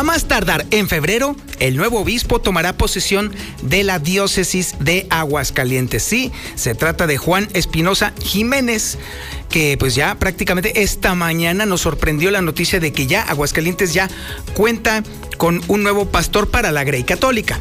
A más tardar en febrero, el nuevo obispo tomará posesión de la diócesis de Aguascalientes. Sí, se trata de Juan Espinosa Jiménez que pues ya prácticamente esta mañana nos sorprendió la noticia de que ya Aguascalientes ya cuenta con un nuevo pastor para la Grey Católica.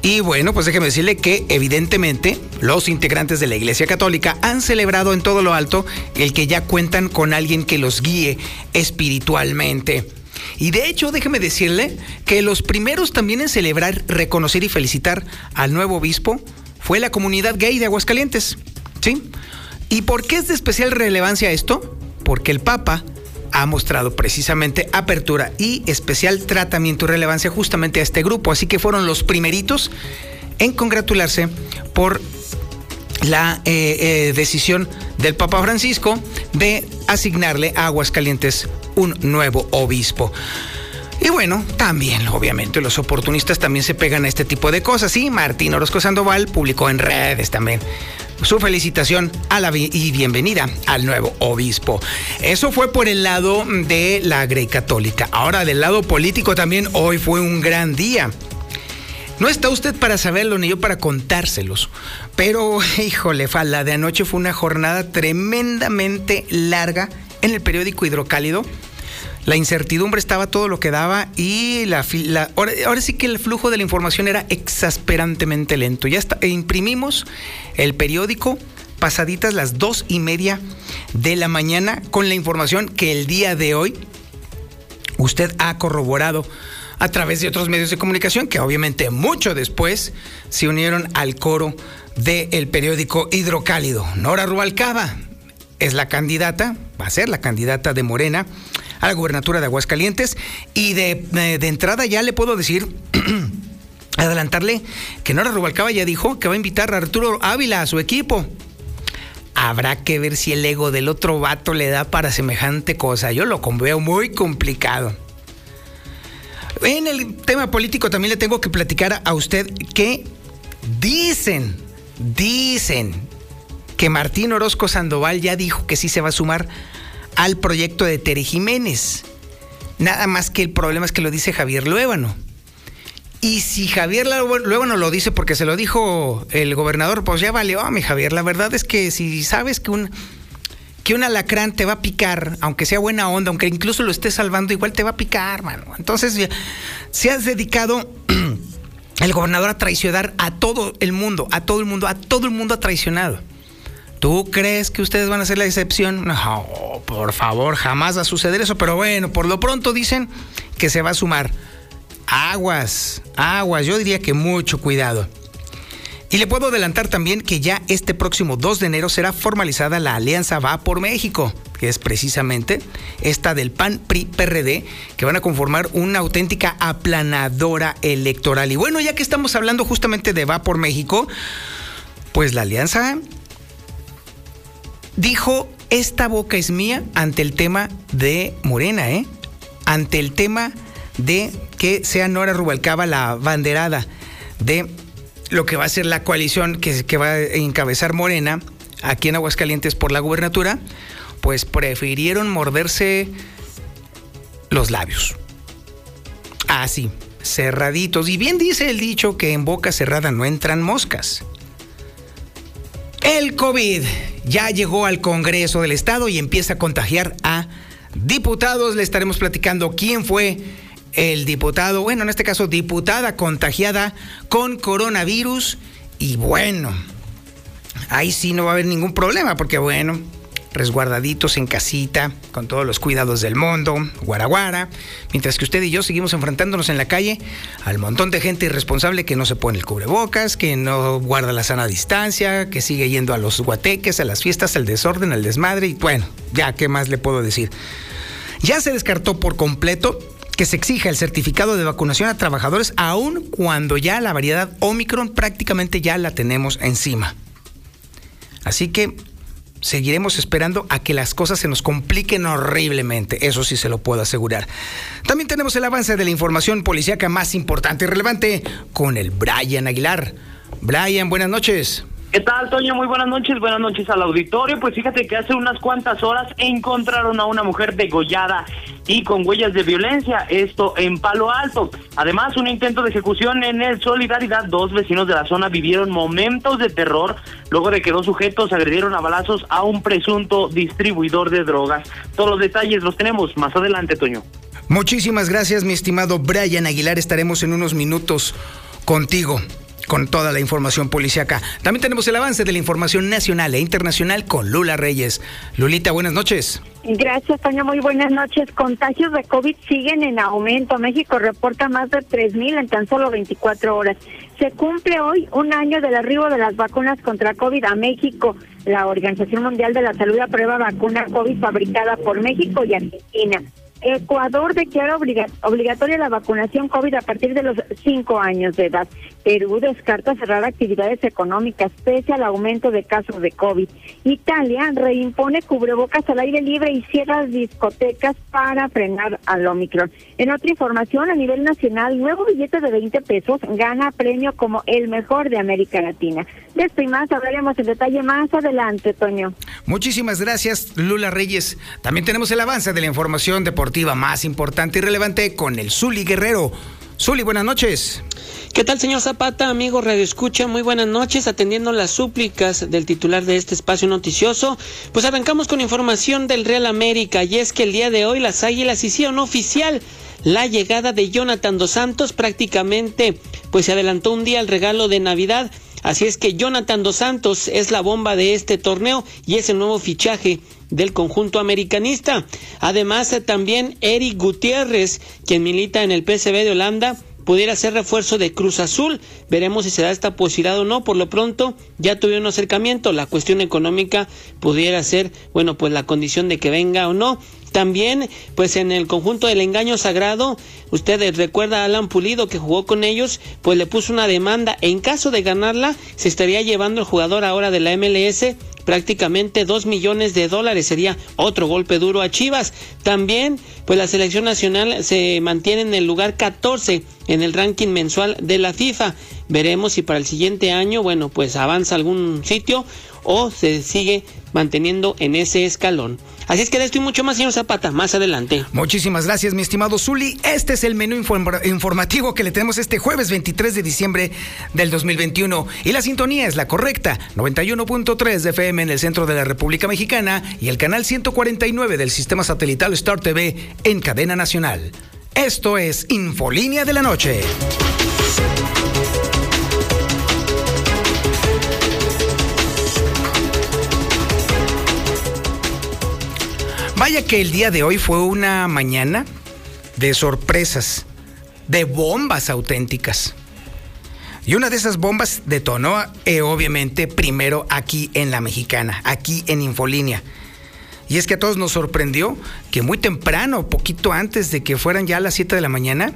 Y bueno, pues déjeme decirle que evidentemente los integrantes de la Iglesia Católica han celebrado en todo lo alto el que ya cuentan con alguien que los guíe espiritualmente. Y de hecho, déjeme decirle que los primeros también en celebrar, reconocer y felicitar al nuevo obispo fue la comunidad gay de Aguascalientes. ¿Sí? ¿Y por qué es de especial relevancia esto? Porque el Papa ha mostrado precisamente apertura y especial tratamiento y relevancia justamente a este grupo. Así que fueron los primeritos en congratularse por la eh, eh, decisión del Papa Francisco de asignarle a Aguascalientes un nuevo obispo. Y bueno, también, obviamente, los oportunistas también se pegan a este tipo de cosas. Sí, Martín Orozco Sandoval publicó en redes también su felicitación a la y bienvenida al nuevo obispo. Eso fue por el lado de la Grey Católica. Ahora, del lado político también, hoy fue un gran día. No está usted para saberlo ni yo para contárselos. Pero, híjole, la de anoche fue una jornada tremendamente larga en el periódico Hidrocálido. La incertidumbre estaba todo lo que daba y la, ahora, sí que el flujo de la información era exasperantemente lento. Ya está, imprimimos el periódico pasaditas las dos y media de la mañana con la información que el día de hoy usted ha corroborado a través de otros medios de comunicación que obviamente mucho después se unieron al coro del periódico Hidrocálido. Nora Rubalcaba es la candidata, va a ser la candidata de Morena a la gubernatura de Aguascalientes y de, eh, de entrada ya le puedo decir adelantarle que Nora Rubalcaba ya dijo que va a invitar a Arturo Ávila a su equipo. Habrá que ver si el ego del otro vato le da para semejante cosa. Yo lo veo muy complicado. En el tema político también le tengo que platicar a usted que dicen, dicen que Martín Orozco Sandoval ya dijo que sí se va a sumar al proyecto de Tere Jiménez. Nada más que el problema es que lo dice Javier Luébano. Y si Javier Luébano lo dice porque se lo dijo el gobernador, pues ya valió, mi Javier. La verdad es que si sabes que un, que un alacrán te va a picar, aunque sea buena onda, aunque incluso lo esté salvando, igual te va a picar, mano. Entonces, se has dedicado el gobernador a traicionar a todo el mundo, a todo el mundo, a todo el mundo ha traicionado. ¿Tú crees que ustedes van a ser la excepción? No, por favor, jamás va a suceder eso, pero bueno, por lo pronto dicen que se va a sumar. Aguas, aguas, yo diría que mucho cuidado. Y le puedo adelantar también que ya este próximo 2 de enero será formalizada la Alianza Va por México, que es precisamente esta del PAN PRI PRD, que van a conformar una auténtica aplanadora electoral. Y bueno, ya que estamos hablando justamente de Va por México, pues la alianza dijo, esta boca es mía ante el tema de Morena, ¿eh? Ante el tema de que sea Nora Rubalcaba la banderada de lo que va a ser la coalición que, que va a encabezar Morena aquí en Aguascalientes por la gubernatura, pues prefirieron morderse los labios. Así, cerraditos. Y bien dice el dicho que en boca cerrada no entran moscas. El COVID ya llegó al Congreso del Estado y empieza a contagiar a diputados. Le estaremos platicando quién fue el diputado, bueno, en este caso diputada contagiada con coronavirus. Y bueno, ahí sí no va a haber ningún problema porque bueno, resguardaditos en casita, con todos los cuidados del mundo, guaraguara, mientras que usted y yo seguimos enfrentándonos en la calle al montón de gente irresponsable que no se pone el cubrebocas, que no guarda la sana distancia, que sigue yendo a los guateques, a las fiestas, al desorden, al desmadre y bueno, ya, ¿qué más le puedo decir? Ya se descartó por completo que se exija el certificado de vacunación a trabajadores aun cuando ya la variedad Omicron prácticamente ya la tenemos encima. Así que seguiremos esperando a que las cosas se nos compliquen horriblemente, eso sí se lo puedo asegurar. También tenemos el avance de la información policíaca más importante y relevante con el Brian Aguilar. Brian, buenas noches. ¿Qué tal, Toño? Muy buenas noches, buenas noches al auditorio. Pues fíjate que hace unas cuantas horas encontraron a una mujer degollada y con huellas de violencia, esto en Palo Alto. Además, un intento de ejecución en el Solidaridad. Dos vecinos de la zona vivieron momentos de terror luego de que dos sujetos agredieron a balazos a un presunto distribuidor de drogas. Todos los detalles los tenemos más adelante, Toño. Muchísimas gracias, mi estimado Brian Aguilar. Estaremos en unos minutos contigo con toda la información policíaca. También tenemos el avance de la información nacional e internacional con Lula Reyes. Lulita, buenas noches. Gracias, Toño. Muy buenas noches. Contagios de COVID siguen en aumento. México reporta más de 3.000 en tan solo 24 horas. Se cumple hoy un año del arribo de las vacunas contra COVID a México. La Organización Mundial de la Salud aprueba vacuna COVID fabricada por México y Argentina. Ecuador declara obligatoria la vacunación COVID a partir de los cinco años de edad. Perú descarta cerrar actividades económicas pese al aumento de casos de COVID. Italia reimpone cubrebocas al aire libre y cierra discotecas para frenar al Omicron. En otra información, a nivel nacional, nuevo billete de 20 pesos gana premio como el mejor de América Latina. De esto y más hablaremos en detalle más adelante, Toño. Muchísimas gracias, Lula Reyes. También tenemos el avance de la información deportiva más importante y relevante con el Zuli Guerrero. Zuli, buenas noches. ¿Qué tal, señor Zapata? Amigo Radio Escucha, muy buenas noches. Atendiendo las súplicas del titular de este espacio noticioso, pues arrancamos con información del Real América. Y es que el día de hoy las Águilas hicieron oficial la llegada de Jonathan Dos Santos. Prácticamente, pues se adelantó un día el regalo de Navidad. Así es que Jonathan Dos Santos es la bomba de este torneo y es el nuevo fichaje del conjunto americanista. Además, eh, también Eric Gutiérrez, quien milita en el PSV de Holanda, pudiera ser refuerzo de Cruz Azul. Veremos si se da esta posibilidad o no. Por lo pronto, ya tuvieron un acercamiento. La cuestión económica pudiera ser, bueno, pues la condición de que venga o no. También, pues en el conjunto del engaño sagrado, ustedes recuerda a Alan Pulido que jugó con ellos, pues le puso una demanda. En caso de ganarla, se estaría llevando el jugador ahora de la MLS prácticamente dos millones de dólares. Sería otro golpe duro a Chivas. También, pues la selección nacional se mantiene en el lugar 14 en el ranking mensual de la FIFA. Veremos si para el siguiente año, bueno, pues avanza algún sitio o se sigue manteniendo en ese escalón. Así es que de esto y mucho más, señor Zapata, más adelante. Muchísimas gracias, mi estimado Zuli. Este es el menú informativo que le tenemos este jueves 23 de diciembre del 2021. Y la sintonía es la correcta, 91.3 de FM en el centro de la República Mexicana y el canal 149 del sistema satelital Star TV en cadena nacional. Esto es Infolínea de la Noche. Vaya que el día de hoy fue una mañana de sorpresas, de bombas auténticas. Y una de esas bombas detonó, eh, obviamente, primero aquí en La Mexicana, aquí en Infolínea. Y es que a todos nos sorprendió que muy temprano, poquito antes de que fueran ya las 7 de la mañana,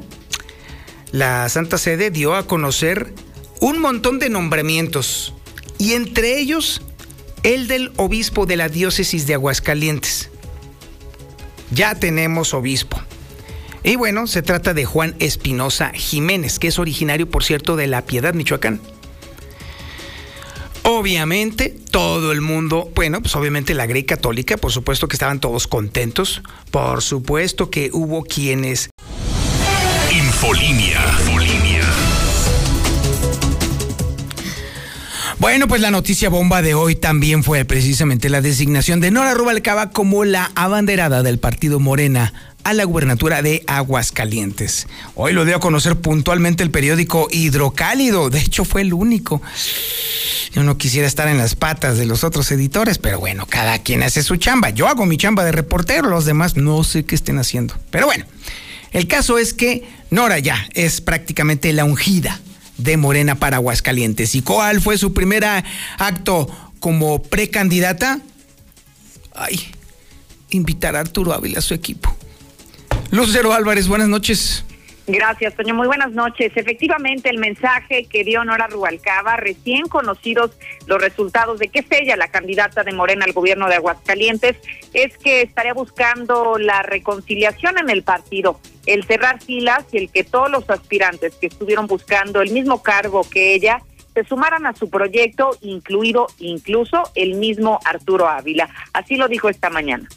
la Santa Sede dio a conocer un montón de nombramientos. Y entre ellos, el del obispo de la diócesis de Aguascalientes ya tenemos obispo. Y bueno, se trata de Juan Espinosa Jiménez, que es originario, por cierto, de La Piedad, Michoacán. Obviamente, todo el mundo, bueno, pues obviamente la Grey Católica, por supuesto que estaban todos contentos, por supuesto que hubo quienes... Infolínea. Bueno, pues la noticia bomba de hoy también fue precisamente la designación de Nora Rubalcaba como la abanderada del partido Morena a la gubernatura de Aguascalientes. Hoy lo dio a conocer puntualmente el periódico Hidrocálido, de hecho fue el único. Yo no quisiera estar en las patas de los otros editores, pero bueno, cada quien hace su chamba. Yo hago mi chamba de reportero, los demás no sé qué estén haciendo. Pero bueno, el caso es que Nora ya es prácticamente la ungida de Morena para Aguascalientes. ¿Y cuál fue su primer acto como precandidata? Ay, invitar a Arturo Ávila a su equipo. Lucero Álvarez, buenas noches. Gracias, Toño. Muy buenas noches. Efectivamente, el mensaje que dio Nora Rubalcaba, recién conocidos los resultados de que es ella la candidata de Morena al gobierno de Aguascalientes, es que estaría buscando la reconciliación en el partido, el cerrar filas y el que todos los aspirantes que estuvieron buscando el mismo cargo que ella se sumaran a su proyecto, incluido incluso el mismo Arturo Ávila. Así lo dijo esta mañana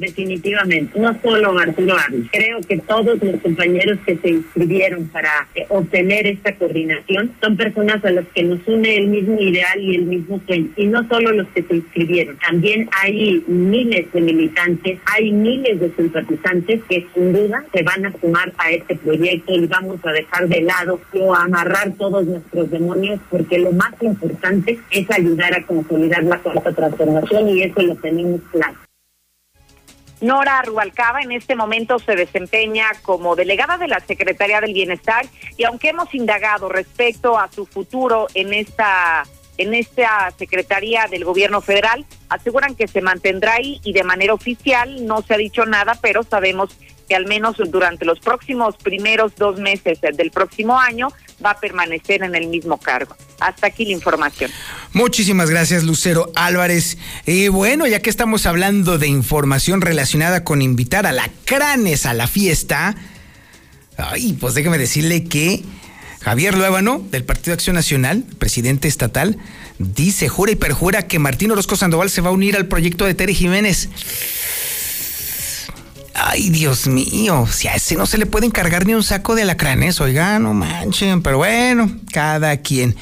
definitivamente, no solo Arturo Ávila. Creo que todos los compañeros que se inscribieron para eh, obtener esta coordinación son personas a las que nos une el mismo ideal y el mismo sueño. Y no solo los que se inscribieron, también hay miles de militantes, hay miles de simpatizantes que sin duda se van a sumar a este proyecto y vamos a dejar de lado o amarrar todos nuestros demonios porque lo más importante es ayudar a consolidar la cuarta transformación y eso lo tenemos claro. Nora Rubalcaba en este momento se desempeña como delegada de la Secretaría del Bienestar y aunque hemos indagado respecto a su futuro en esta en esta Secretaría del Gobierno Federal, aseguran que se mantendrá ahí y de manera oficial no se ha dicho nada, pero sabemos que al menos durante los próximos primeros dos meses del próximo año va a permanecer en el mismo cargo. Hasta aquí la información. Muchísimas gracias, Lucero Álvarez. Y bueno, ya que estamos hablando de información relacionada con invitar a la Cranes a la fiesta, ay, pues déjeme decirle que Javier Luébano, del Partido Acción Nacional, presidente estatal, dice, jura y perjura que Martín Orozco Sandoval se va a unir al proyecto de Tere Jiménez. Ay, Dios mío, si a ese no se le puede encargar ni un saco de alacranes, oiga, no manchen, pero bueno, cada quien.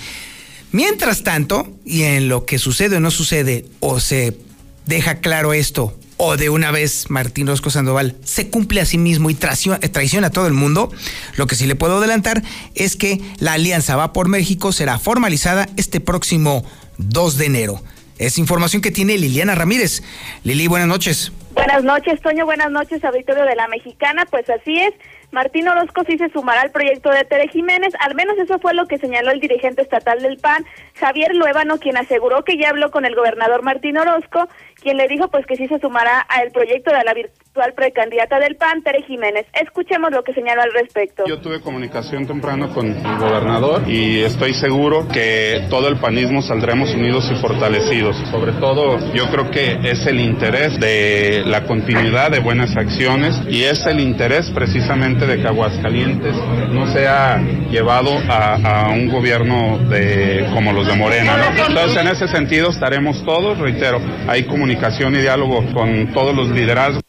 Mientras tanto, y en lo que sucede o no sucede, o se deja claro esto, o de una vez Martín Rosco Sandoval se cumple a sí mismo y traiciona a todo el mundo, lo que sí le puedo adelantar es que la alianza Va por México será formalizada este próximo 2 de enero. Es información que tiene Liliana Ramírez. Lili, buenas noches. Buenas noches, Toño. Buenas noches, auditorio de la Mexicana. Pues así es. Martín Orozco sí se sumará al proyecto de Tere Jiménez, al menos eso fue lo que señaló el dirigente estatal del PAN, Javier Luébano, quien aseguró que ya habló con el gobernador Martín Orozco, quien le dijo pues que sí se sumará al proyecto de la virtual precandidata del PAN, Tere Jiménez. Escuchemos lo que señaló al respecto. Yo tuve comunicación temprano con el gobernador y estoy seguro que todo el panismo saldremos unidos y fortalecidos. Sobre todo yo creo que es el interés de la continuidad de buenas acciones y es el interés precisamente de que Aguascalientes no sea llevado a, un gobierno de como los de Morena. Entonces, en ese sentido estaremos todos, reitero, hay comunicación y diálogo con todos los liderazgos.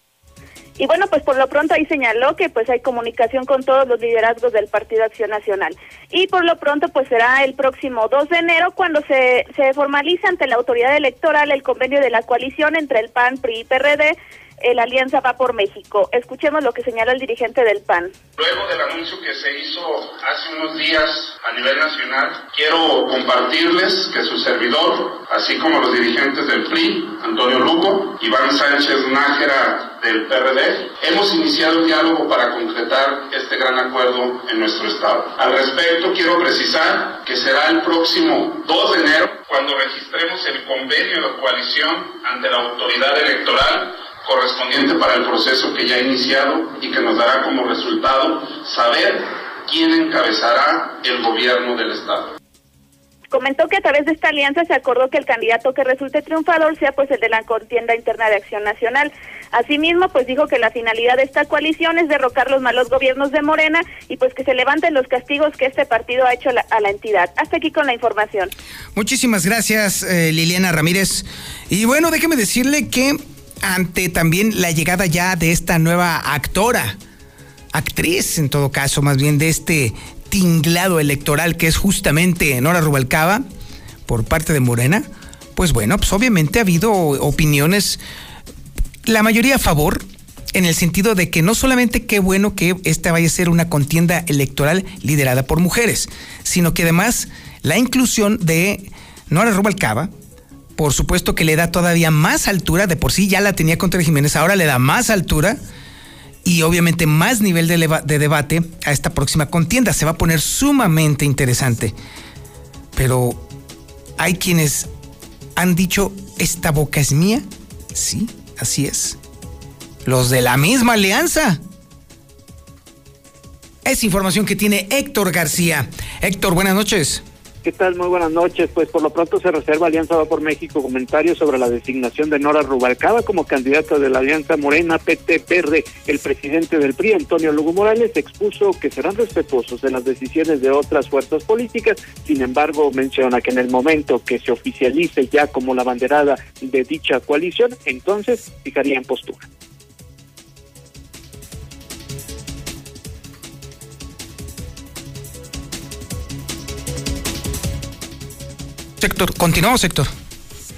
Y bueno, pues por lo pronto ahí señaló que pues hay comunicación con todos los liderazgos del Partido Acción Nacional. Y por lo pronto pues será el próximo 2 de enero cuando se, se formaliza ante la autoridad electoral el convenio de la coalición entre el PAN, PRI y PRD la alianza va por México. Escuchemos lo que señala el dirigente del PAN. Luego del anuncio que se hizo hace unos días a nivel nacional, quiero compartirles que su servidor, así como los dirigentes del PRI, Antonio Lugo, Iván Sánchez Nájera del PRD, hemos iniciado un diálogo para concretar este gran acuerdo en nuestro estado. Al respecto, quiero precisar que será el próximo 2 de enero cuando registremos el convenio de coalición ante la autoridad electoral correspondiente para el proceso que ya ha iniciado y que nos dará como resultado saber quién encabezará el gobierno del Estado. Comentó que a través de esta alianza se acordó que el candidato que resulte triunfador sea pues el de la contienda interna de Acción Nacional. Asimismo, pues dijo que la finalidad de esta coalición es derrocar los malos gobiernos de Morena y pues que se levanten los castigos que este partido ha hecho a la entidad. Hasta aquí con la información. Muchísimas gracias, eh, Liliana Ramírez. Y bueno, déjeme decirle que ante también la llegada ya de esta nueva actora, actriz en todo caso, más bien de este tinglado electoral que es justamente Nora Rubalcaba por parte de Morena, pues bueno, pues obviamente ha habido opiniones, la mayoría a favor, en el sentido de que no solamente qué bueno que esta vaya a ser una contienda electoral liderada por mujeres, sino que además la inclusión de Nora Rubalcaba, por supuesto que le da todavía más altura, de por sí ya la tenía contra Jiménez, ahora le da más altura y obviamente más nivel de, de debate a esta próxima contienda. Se va a poner sumamente interesante. Pero hay quienes han dicho, esta boca es mía. Sí, así es. Los de la misma alianza. Es información que tiene Héctor García. Héctor, buenas noches. ¿Qué tal? Muy buenas noches. Pues por lo pronto se reserva Alianza Va por México comentarios sobre la designación de Nora Rubalcaba como candidata de la Alianza Morena PT Verde. El presidente del PRI, Antonio Lugo Morales, expuso que serán respetuosos de las decisiones de otras fuerzas políticas. Sin embargo, menciona que en el momento que se oficialice ya como la banderada de dicha coalición, entonces fijarían postura. Sector, continuamos, sector.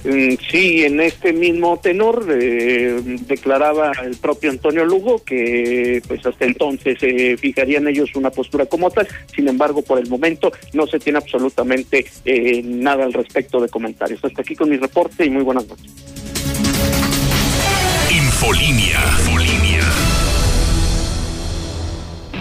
Mm, sí, en este mismo tenor eh, declaraba el propio Antonio Lugo que pues hasta entonces se fijarían ellos una postura como tal, sin embargo por el momento no se tiene absolutamente eh, nada al respecto de comentarios. Hasta aquí con mi reporte y muy buenas noches. Infolinia. Infolinia.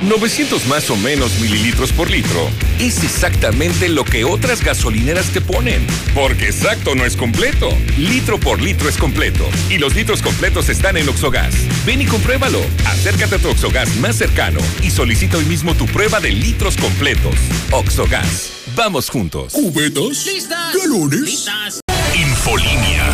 900 más o menos mililitros por litro es exactamente lo que otras gasolineras te ponen. Porque exacto no es completo. Litro por litro es completo. Y los litros completos están en Oxogas. Ven y compruébalo. Acércate a tu Oxogas más cercano y solicita hoy mismo tu prueba de litros completos. Oxogas. Vamos juntos. ¿Cubetas? ¿Listas? ¿Galones? ¿Listas? Infolinia.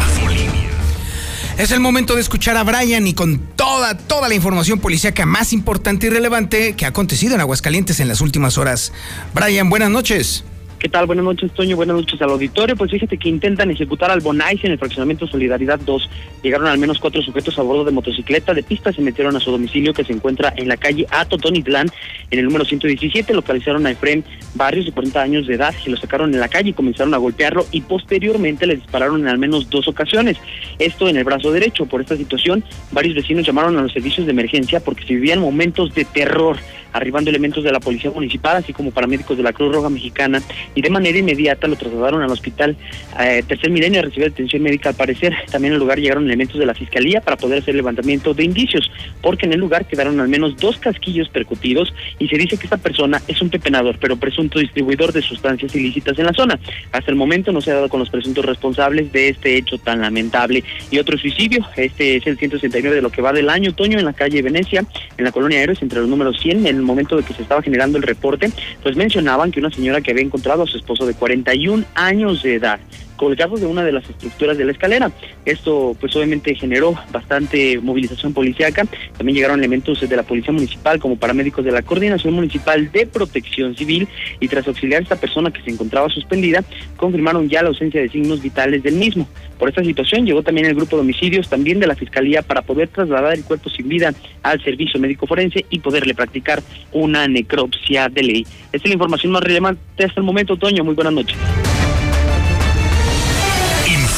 Es el momento de escuchar a Brian y con toda, toda la información policíaca más importante y relevante que ha acontecido en Aguascalientes en las últimas horas. Brian, buenas noches. ¿Qué tal? Buenas noches, Toño. Buenas noches al auditorio. Pues fíjate que intentan ejecutar al Bonais en el fraccionamiento Solidaridad 2. Llegaron al menos cuatro sujetos a bordo de motocicleta de pista, se metieron a su domicilio que se encuentra en la calle Atotonitlán, en el número 117. Localizaron a Efrem Barrios de 40 años de edad y lo sacaron en la calle y comenzaron a golpearlo y posteriormente le dispararon en al menos dos ocasiones. Esto en el brazo derecho. Por esta situación, varios vecinos llamaron a los servicios de emergencia porque se vivían momentos de terror arribando elementos de la Policía Municipal, así como paramédicos de la Cruz Roja Mexicana, y de manera inmediata lo trasladaron al hospital eh, Tercer Milenio a recibir atención médica al parecer. También al lugar llegaron elementos de la Fiscalía para poder hacer levantamiento de indicios, porque en el lugar quedaron al menos dos casquillos percutidos y se dice que esta persona es un pepenador, pero presunto distribuidor de sustancias ilícitas en la zona. Hasta el momento no se ha dado con los presuntos responsables de este hecho tan lamentable. Y otro suicidio, este es el 169 de lo que va del año otoño en la calle Venecia, en la colonia Héroes, entre los números 100, en el momento de que se estaba generando el reporte, pues mencionaban que una señora que había encontrado a su esposo de 41 años de edad colgado de una de las estructuras de la escalera. Esto pues obviamente generó bastante movilización policíaca. También llegaron elementos de la Policía Municipal como paramédicos de la Coordinación Municipal de Protección Civil y tras auxiliar a esta persona que se encontraba suspendida, confirmaron ya la ausencia de signos vitales del mismo. Por esta situación llegó también el grupo de homicidios también de la Fiscalía para poder trasladar el cuerpo sin vida al servicio médico forense y poderle practicar una necropsia de ley. Esta es la información más relevante hasta el momento, Toño. Muy buenas noches.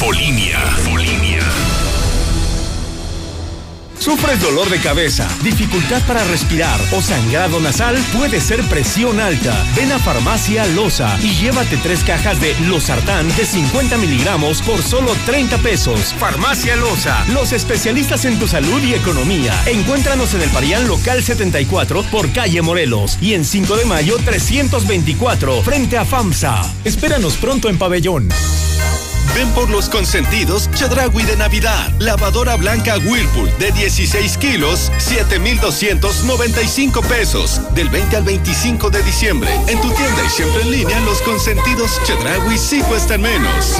Infolinia. Infolinia. ¿Sufres dolor de cabeza, dificultad para respirar o sangrado nasal? Puede ser presión alta. Ven a Farmacia Loza y llévate tres cajas de Losartán de 50 miligramos por solo 30 pesos. Farmacia Loza, los especialistas en tu salud y economía. Encuéntranos en el Parián Local 74 por calle Morelos y en 5 de mayo 324 frente a FAMSA. Espéranos pronto en Pabellón. Ven por los consentidos Chedragui de Navidad. Lavadora blanca Whirlpool de 16 kilos, 7,295 pesos. Del 20 al 25 de diciembre. En tu tienda y siempre en línea, los consentidos Chedragui sí cuestan menos.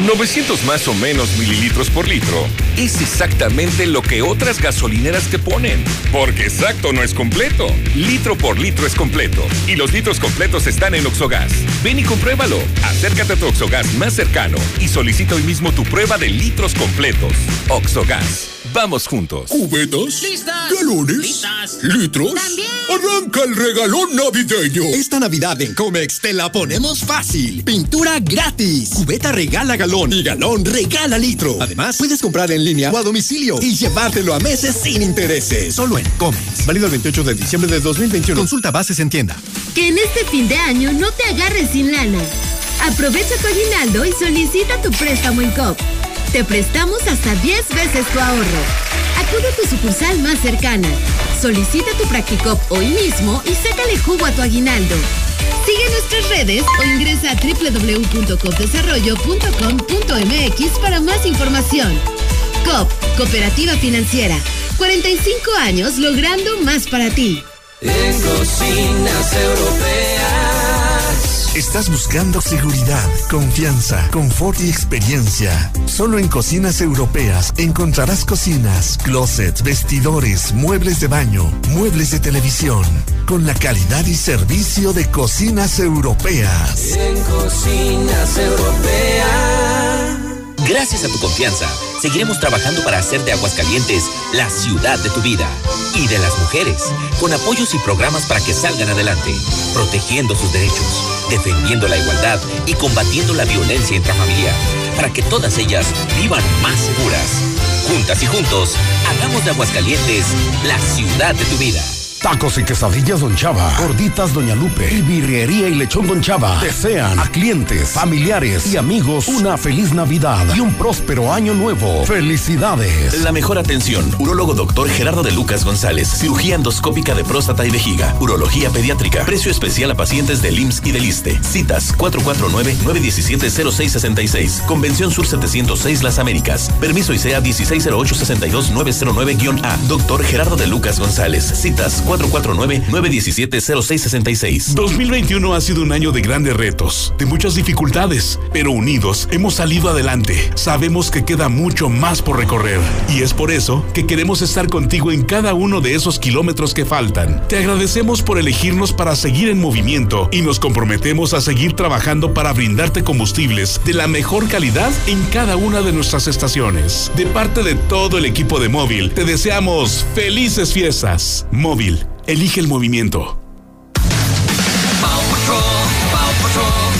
900 más o menos mililitros por litro es exactamente lo que otras gasolineras te ponen. Porque exacto no es completo. Litro por litro es completo. Y los litros completos están en Oxogas. Ven y compruébalo. Acércate a tu Oxogas más cercano y solicita hoy mismo tu prueba de litros completos. Oxogas. Vamos juntos. ¿Cubetas? ¿Galones? ¿Litros? También. Arranca el regalón navideño. Esta Navidad en Comex te la ponemos fácil. Pintura gratis. Cubeta regala galón y galón regala litro. Además, puedes comprar en línea o a domicilio y llevártelo a meses sin intereses. Solo en Comex. Válido el 28 de diciembre de 2021. Consulta bases en tienda. Que en este fin de año no te agarres sin lana. Aprovecha tu aguinaldo y solicita tu préstamo en COP. Te prestamos hasta 10 veces tu ahorro. Acude a tu sucursal más cercana. Solicita tu Practicop hoy mismo y sácale jugo a tu aguinaldo. Sigue nuestras redes o ingresa a www.copdesarrollo.com.mx para más información. COP, Cooperativa Financiera. 45 años logrando más para ti. Estás buscando seguridad, confianza, confort y experiencia. Solo en Cocinas Europeas encontrarás cocinas, closets, vestidores, muebles de baño, muebles de televisión, con la calidad y servicio de Cocinas Europeas. En cocinas europeas. Gracias a tu confianza, seguiremos trabajando para hacer de Aguascalientes la ciudad de tu vida y de las mujeres, con apoyos y programas para que salgan adelante, protegiendo sus derechos, defendiendo la igualdad y combatiendo la violencia intrafamiliar, para que todas ellas vivan más seguras. Juntas y juntos, hagamos de Aguascalientes la ciudad de tu vida. Tacos y quesadillas Don Chava, gorditas Doña Lupe y birrería y lechón Don Chava desean a clientes, familiares y amigos una feliz Navidad y un próspero año nuevo. Felicidades. La mejor atención. Urólogo doctor Gerardo de Lucas González. Cirugía endoscópica de próstata y vejiga. Urología pediátrica. Precio especial a pacientes del IMSS y del ISTE. Citas 449-917-0666. Convención Sur 706 Las Américas. Permiso ICEA 1608-62909-A. Doctor Gerardo de Lucas González. Citas 449-917-0666. 2021 ha sido un año de grandes retos, de muchas dificultades, pero unidos hemos salido adelante. Sabemos que queda mucho más por recorrer y es por eso que queremos estar contigo en cada uno de esos kilómetros que faltan. Te agradecemos por elegirnos para seguir en movimiento y nos comprometemos a seguir trabajando para brindarte combustibles de la mejor calidad en cada una de nuestras estaciones. De parte de todo el equipo de Móvil, te deseamos felices fiestas. Móvil, elige el movimiento.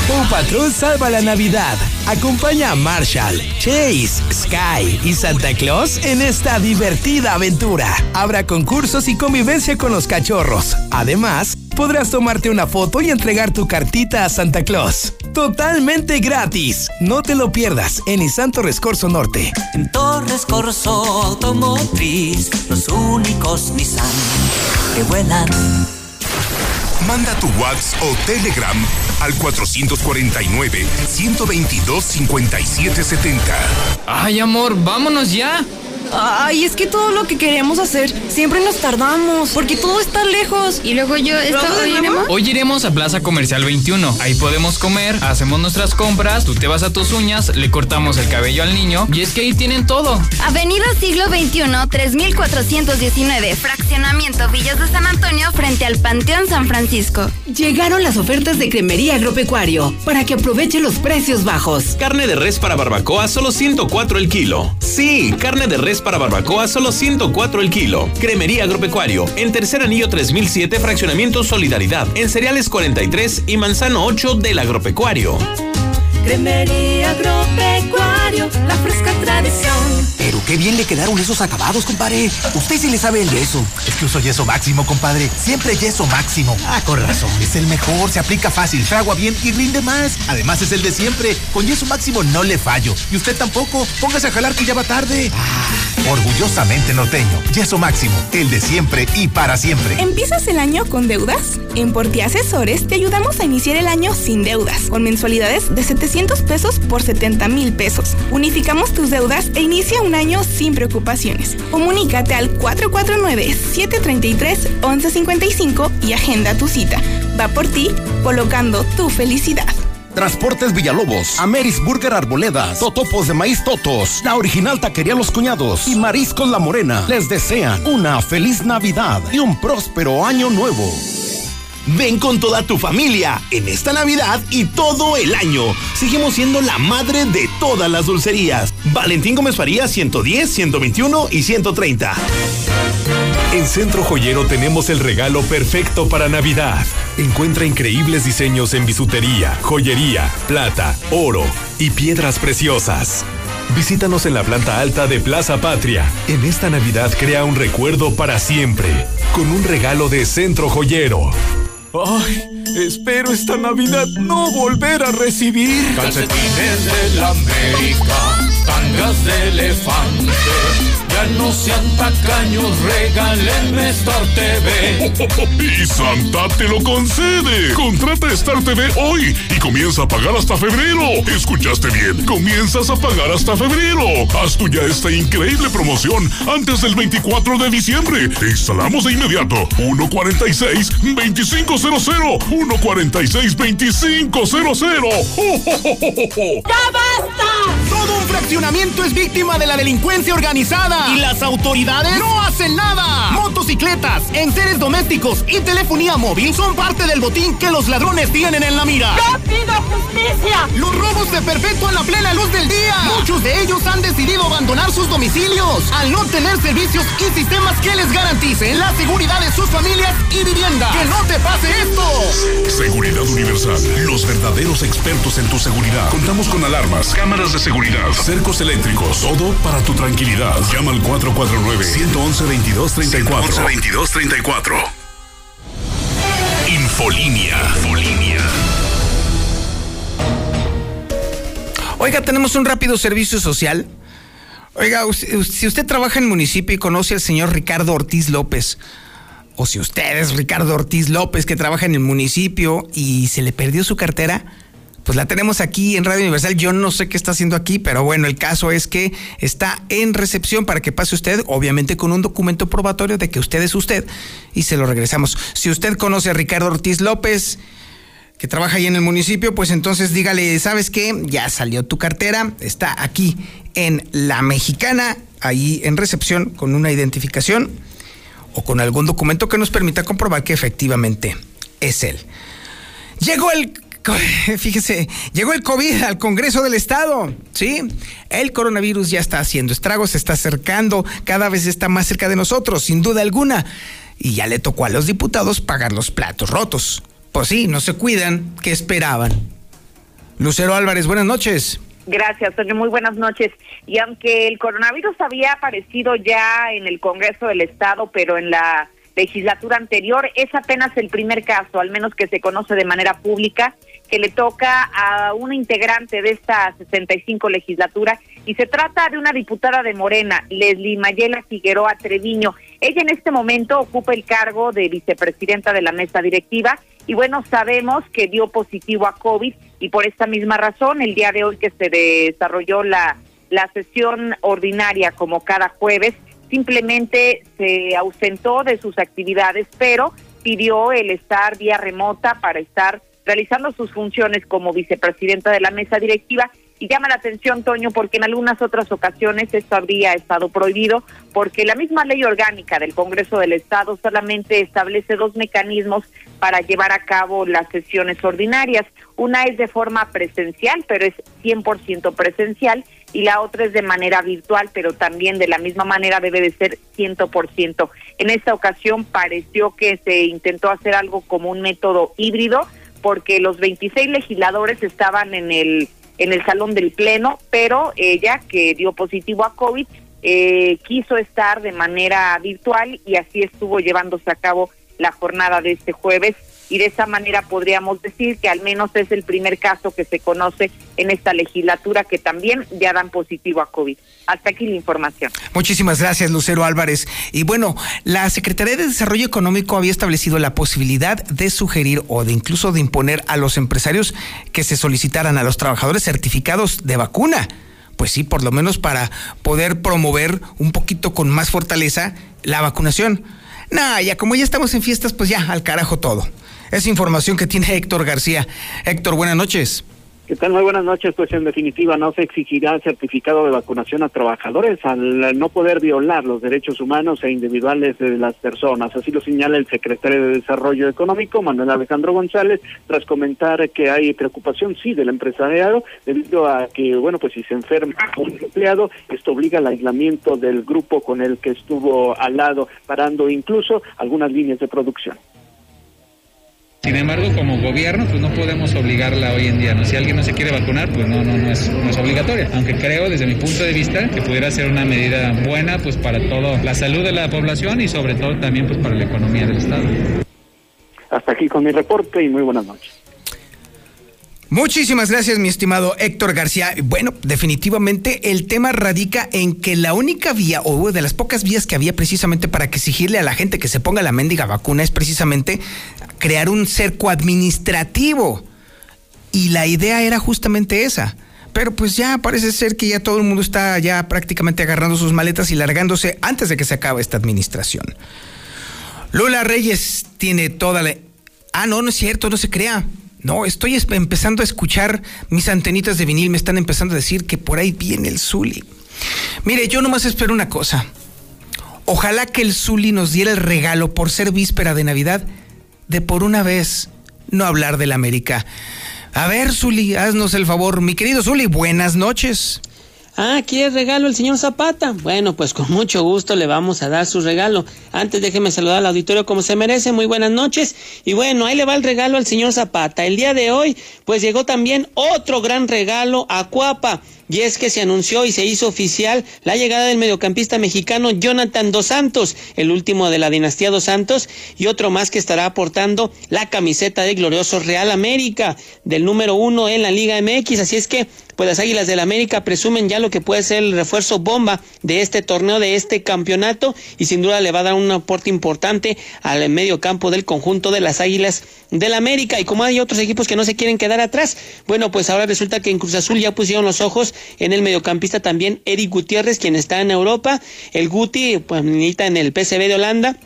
Paw Patrol salva la Navidad. Acompaña a Marshall, Chase, Sky y Santa Claus en esta divertida aventura. Habrá concursos y convivencia con los cachorros. Además, podrás tomarte una foto y entregar tu cartita a Santa Claus. Totalmente gratis. No te lo pierdas en Nissan Torres Corso Norte. En Torres Corso Automotriz, los únicos Nissan que vuelan. Manda tu WhatsApp o Telegram al 449-122-5770. Ay, amor, vámonos ya. Ay, es que todo lo que queremos hacer siempre nos tardamos porque todo está lejos. Y luego yo, esto, ¿hoy iremos? Hoy iremos a Plaza Comercial 21. Ahí podemos comer, hacemos nuestras compras, tú te vas a tus uñas, le cortamos el cabello al niño y es que ahí tienen todo. Avenida Siglo XXI, 3419, Fraccionamiento Villas de San Antonio frente al Panteón San Francisco. Llegaron las ofertas de Cremería Agropecuario para que aproveche los precios bajos. Carne de res para barbacoa solo 104 el kilo. Sí, carne de res para barbacoa solo 104 el kilo. Cremería Agropecuario, en Tercer Anillo 3007, Fraccionamiento Solidaridad, en Cereales 43 y Manzano 8 del Agropecuario. Cremería Agropecuario, la fresca tradición. Pero qué bien le quedaron esos acabados, compadre. Usted sí le sabe el yeso. Es que uso yeso máximo, compadre. Siempre yeso máximo. Ah, con razón. Es el mejor, se aplica fácil, fragua bien y rinde más. Además es el de siempre. Con yeso máximo no le fallo. Y usted tampoco. Póngase a jalar que ya va tarde. Ah, orgullosamente norteño. Yeso máximo, el de siempre y para siempre. ¿Empiezas el año con deudas? En Porti Asesores te ayudamos a iniciar el año sin deudas, con mensualidades de 700 pesos por 70 mil pesos. Unificamos tus deudas e inicia un año sin preocupaciones. Comunícate al 449-733-1155 y agenda tu cita. Va por ti, colocando tu felicidad. Transportes Villalobos, Ameris Burger Arboledas, Totopos de Maíz Totos, la original Taquería Los Cuñados y Mariscos La Morena les desean una feliz Navidad y un próspero año nuevo. Ven con toda tu familia en esta Navidad y todo el año. Seguimos siendo la madre de todas las dulcerías. Valentín Gómez Faría 110, 121 y 130. En Centro Joyero tenemos el regalo perfecto para Navidad. Encuentra increíbles diseños en bisutería, joyería, plata, oro y piedras preciosas. Visítanos en la planta alta de Plaza Patria. En esta Navidad crea un recuerdo para siempre, con un regalo de Centro Joyero. Ay, espero esta Navidad no volver a recibir calcetines de la América, tangas de elefante ya no sean tacaños, regálenme Star TV. y Santa te lo concede. Contrata Star TV hoy y comienza a pagar hasta febrero. ¿Escuchaste bien? Comienzas a pagar hasta febrero. Haz tú ya esta increíble promoción antes del 24 de diciembre. Te instalamos de inmediato. 146-2500. 146-2500. ¡Ya basta! Fraccionamiento es víctima de la delincuencia organizada. ¿Y las autoridades? ¡No hacen nada! Motocicletas, enseres domésticos y telefonía móvil son parte del botín que los ladrones tienen en la mira. ¡Yo pido justicia! Los robos se perpetúan a plena luz del día. Muchos de ellos han decidido abandonar sus domicilios al no tener servicios y sistemas que les garanticen la seguridad de sus familias y vivienda. ¡Que no te pase esto! Seguridad Universal. Los verdaderos expertos en tu seguridad. Contamos con alarmas, cámaras de seguridad, cercos eléctricos. Todo para tu tranquilidad. Llama al 449-111-2234. 111-2234. Infolinia. Oiga, tenemos un rápido servicio social. Oiga, si usted trabaja en municipio y conoce al señor Ricardo Ortiz López, o si usted es Ricardo Ortiz López que trabaja en el municipio y se le perdió su cartera, pues la tenemos aquí en Radio Universal. Yo no sé qué está haciendo aquí, pero bueno, el caso es que está en recepción para que pase usted, obviamente con un documento probatorio de que usted es usted, y se lo regresamos. Si usted conoce a Ricardo Ortiz López, que trabaja ahí en el municipio, pues entonces dígale, ¿sabes qué? Ya salió tu cartera, está aquí en La Mexicana, ahí en recepción con una identificación o con algún documento que nos permita comprobar que efectivamente es él. Llegó el fíjese, llegó el COVID al Congreso del Estado, ¿sí? El coronavirus ya está haciendo estragos, se está acercando, cada vez está más cerca de nosotros, sin duda alguna. Y ya le tocó a los diputados pagar los platos rotos. Pues sí, no se cuidan, ¿qué esperaban? Lucero Álvarez, buenas noches. Gracias, Toño. Muy buenas noches. Y aunque el coronavirus había aparecido ya en el Congreso del Estado, pero en la legislatura anterior, es apenas el primer caso, al menos que se conoce de manera pública, que le toca a una integrante de esta 65 legislatura y se trata de una diputada de Morena, Leslie Mayela Figueroa Treviño. Ella en este momento ocupa el cargo de vicepresidenta de la mesa directiva y bueno, sabemos que dio positivo a COVID y por esta misma razón el día de hoy que se desarrolló la, la sesión ordinaria como cada jueves, simplemente se ausentó de sus actividades, pero pidió el estar vía remota para estar realizando sus funciones como vicepresidenta de la mesa directiva. Y llama la atención, Toño, porque en algunas otras ocasiones esto habría estado prohibido, porque la misma ley orgánica del Congreso del Estado solamente establece dos mecanismos para llevar a cabo las sesiones ordinarias. Una es de forma presencial, pero es 100% presencial, y la otra es de manera virtual, pero también de la misma manera debe de ser 100%. En esta ocasión pareció que se intentó hacer algo como un método híbrido, porque los 26 legisladores estaban en el en el salón del pleno, pero ella que dio positivo a COVID eh, quiso estar de manera virtual y así estuvo llevándose a cabo la jornada de este jueves y de esa manera podríamos decir que al menos es el primer caso que se conoce en esta legislatura que también ya dan positivo a COVID. Hasta aquí la información. Muchísimas gracias, Lucero Álvarez. Y bueno, la Secretaría de Desarrollo Económico había establecido la posibilidad de sugerir o de incluso de imponer a los empresarios que se solicitaran a los trabajadores certificados de vacuna. Pues sí, por lo menos para poder promover un poquito con más fortaleza la vacunación. Nah, ya como ya estamos en fiestas, pues ya, al carajo todo. Es información que tiene Héctor García. Héctor, buenas noches. ¿Qué tal? Muy buenas noches. Pues en definitiva no se exigirá certificado de vacunación a trabajadores al no poder violar los derechos humanos e individuales de las personas. Así lo señala el secretario de Desarrollo Económico, Manuel Alejandro González, tras comentar que hay preocupación, sí, del empresariado, debido a que, bueno, pues si se enferma un empleado, esto obliga al aislamiento del grupo con el que estuvo al lado, parando incluso algunas líneas de producción. Sin embargo, como gobierno, pues no podemos obligarla hoy en día. ¿no? Si alguien no se quiere vacunar, pues no, no, no es, no es obligatoria. Aunque creo, desde mi punto de vista, que pudiera ser una medida buena, pues para todo la salud de la población y sobre todo también, pues para la economía del estado. Hasta aquí con mi reporte y muy buenas noches. Muchísimas gracias, mi estimado Héctor García. Bueno, definitivamente el tema radica en que la única vía, o de las pocas vías que había precisamente para exigirle a la gente que se ponga la mendiga vacuna, es precisamente crear un cerco administrativo. Y la idea era justamente esa. Pero pues ya parece ser que ya todo el mundo está ya prácticamente agarrando sus maletas y largándose antes de que se acabe esta administración. Lula Reyes tiene toda la... Ah, no, no es cierto, no se crea. No, estoy empezando a escuchar mis antenitas de vinil, me están empezando a decir que por ahí viene el Zuli. Mire, yo nomás espero una cosa. Ojalá que el Zuli nos diera el regalo por ser víspera de Navidad de por una vez no hablar del América. A ver, Zuli, haznos el favor. Mi querido Zuli, buenas noches. Ah, ¿quiere regalo el señor Zapata? Bueno, pues con mucho gusto le vamos a dar su regalo. Antes déjeme saludar al auditorio como se merece. Muy buenas noches. Y bueno, ahí le va el regalo al señor Zapata. El día de hoy, pues llegó también otro gran regalo a Cuapa. Y es que se anunció y se hizo oficial la llegada del mediocampista mexicano Jonathan Dos Santos, el último de la dinastía Dos Santos, y otro más que estará aportando la camiseta de glorioso Real América, del número uno en la Liga MX. Así es que pues las Águilas del América presumen ya lo que puede ser el refuerzo bomba de este torneo, de este campeonato, y sin duda le va a dar un aporte importante al medio campo del conjunto de las Águilas del América. Y como hay otros equipos que no se quieren quedar atrás, bueno, pues ahora resulta que en Cruz Azul ya pusieron los ojos en el mediocampista también Eric Gutiérrez, quien está en Europa. El Guti, pues, milita en el PSV de Holanda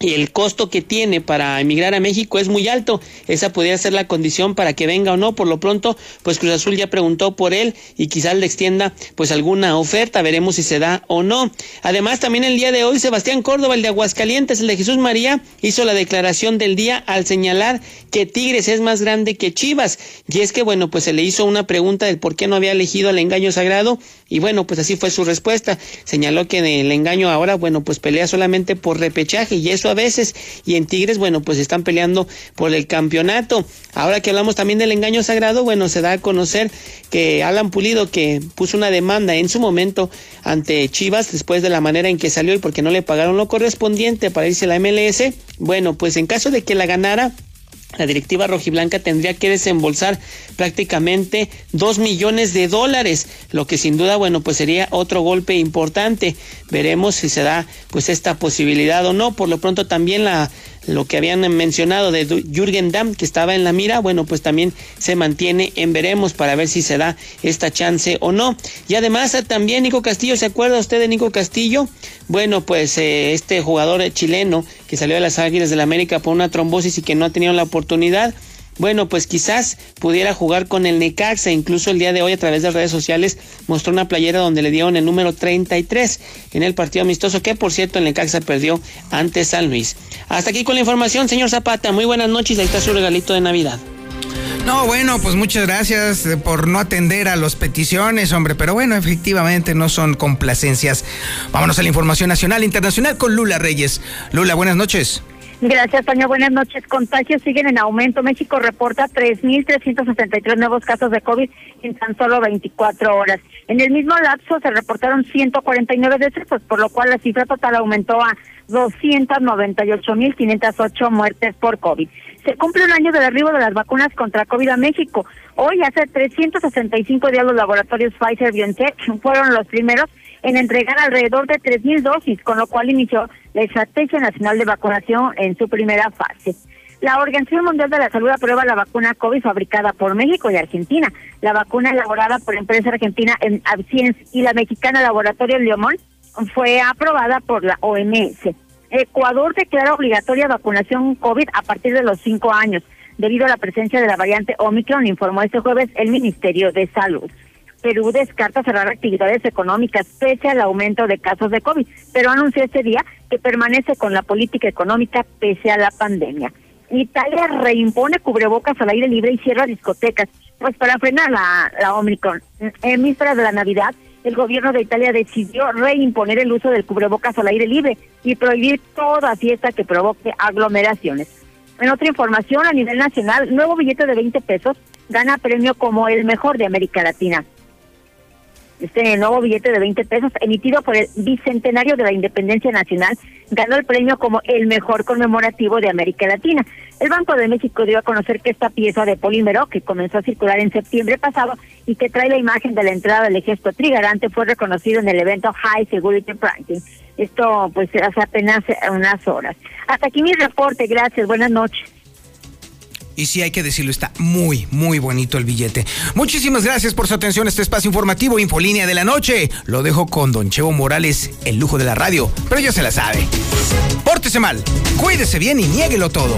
y el costo que tiene para emigrar a México es muy alto. Esa podría ser la condición para que venga o no. Por lo pronto, pues Cruz Azul ya preguntó por él y quizás le extienda pues alguna oferta. Veremos si se da o no. Además, también el día de hoy, Sebastián Córdoba, el de Aguascalientes, el de Jesús María, hizo la declaración del día al señalar que Tigres es más grande que Chivas. Y es que, bueno, pues se le hizo una pregunta del por qué no había elegido al engaño sagrado. Y bueno, pues así fue su respuesta. Señaló que el engaño ahora, bueno, pues pelea solamente por repechaje y eso a veces. Y en Tigres, bueno, pues están peleando por el campeonato. Ahora que hablamos también del engaño sagrado, bueno, se da a conocer que Alan Pulido, que puso una demanda en su momento ante Chivas después de la manera en que salió y porque no le pagaron lo correspondiente para irse a la MLS, bueno, pues en caso de que la ganara, la directiva rojiblanca tendría que desembolsar prácticamente dos millones de dólares, lo que sin duda, bueno, pues sería otro golpe importante. Veremos si se da pues esta posibilidad o no. Por lo pronto también la lo que habían mencionado de Jürgen Damm, que estaba en la mira, bueno, pues también se mantiene en veremos para ver si se da esta chance o no. Y además también Nico Castillo, ¿se acuerda usted de Nico Castillo? Bueno, pues eh, este jugador chileno que salió de las Águilas del la América por una trombosis y que no ha tenido la oportunidad, bueno, pues quizás pudiera jugar con el Necaxa. Incluso el día de hoy a través de redes sociales mostró una playera donde le dieron el número 33 en el partido amistoso que por cierto el Necaxa perdió ante San Luis. Hasta aquí con la información, señor Zapata. Muy buenas noches. Ahí está su regalito de Navidad. No, bueno, pues muchas gracias por no atender a las peticiones, hombre, pero bueno, efectivamente no son complacencias. Vámonos a la información nacional internacional con Lula Reyes. Lula, buenas noches. Gracias, Toño. Buenas noches. Contagios siguen en aumento. México reporta 3.363 nuevos casos de COVID en tan solo 24 horas. En el mismo lapso se reportaron 149 decesos, por lo cual la cifra total aumentó a 298.508 muertes por COVID. Se cumple un año del arribo de las vacunas contra COVID a México. Hoy, hace 365 días, los laboratorios Pfizer BioNTech fueron los primeros en entregar alrededor de 3.000 dosis, con lo cual inició la Estrategia Nacional de Vacunación en su primera fase. La Organización Mundial de la Salud aprueba la vacuna COVID fabricada por México y Argentina. La vacuna elaborada por la empresa argentina en y la mexicana Laboratorio Leomón fue aprobada por la OMS. Ecuador declara obligatoria vacunación COVID a partir de los cinco años. debido a la presencia de la variante Omicron, informó este jueves el Ministerio de Salud. Perú descarta cerrar actividades económicas pese al aumento de casos de COVID, pero anunció este día que permanece con la política económica pese a la pandemia. Italia reimpone cubrebocas al aire libre y cierra discotecas, pues para frenar la, la Omicron. En vísperas de la Navidad, el gobierno de Italia decidió reimponer el uso del cubrebocas al aire libre y prohibir toda fiesta que provoque aglomeraciones. En otra información, a nivel nacional, nuevo billete de 20 pesos gana premio como el mejor de América Latina este nuevo billete de 20 pesos emitido por el Bicentenario de la Independencia Nacional ganó el premio como el mejor conmemorativo de América Latina. El Banco de México dio a conocer que esta pieza de polímero, que comenzó a circular en septiembre pasado y que trae la imagen de la entrada del ejército trigarante, fue reconocido en el evento High Security Printing. Esto pues hace apenas unas horas. Hasta aquí mi reporte, gracias, buenas noches. Y sí, hay que decirlo, está muy, muy bonito el billete. Muchísimas gracias por su atención a este espacio informativo Infolínea de la Noche. Lo dejo con Don Chevo Morales, el lujo de la radio, pero ya se la sabe. Pórtese mal, cuídese bien y niéguelo todo.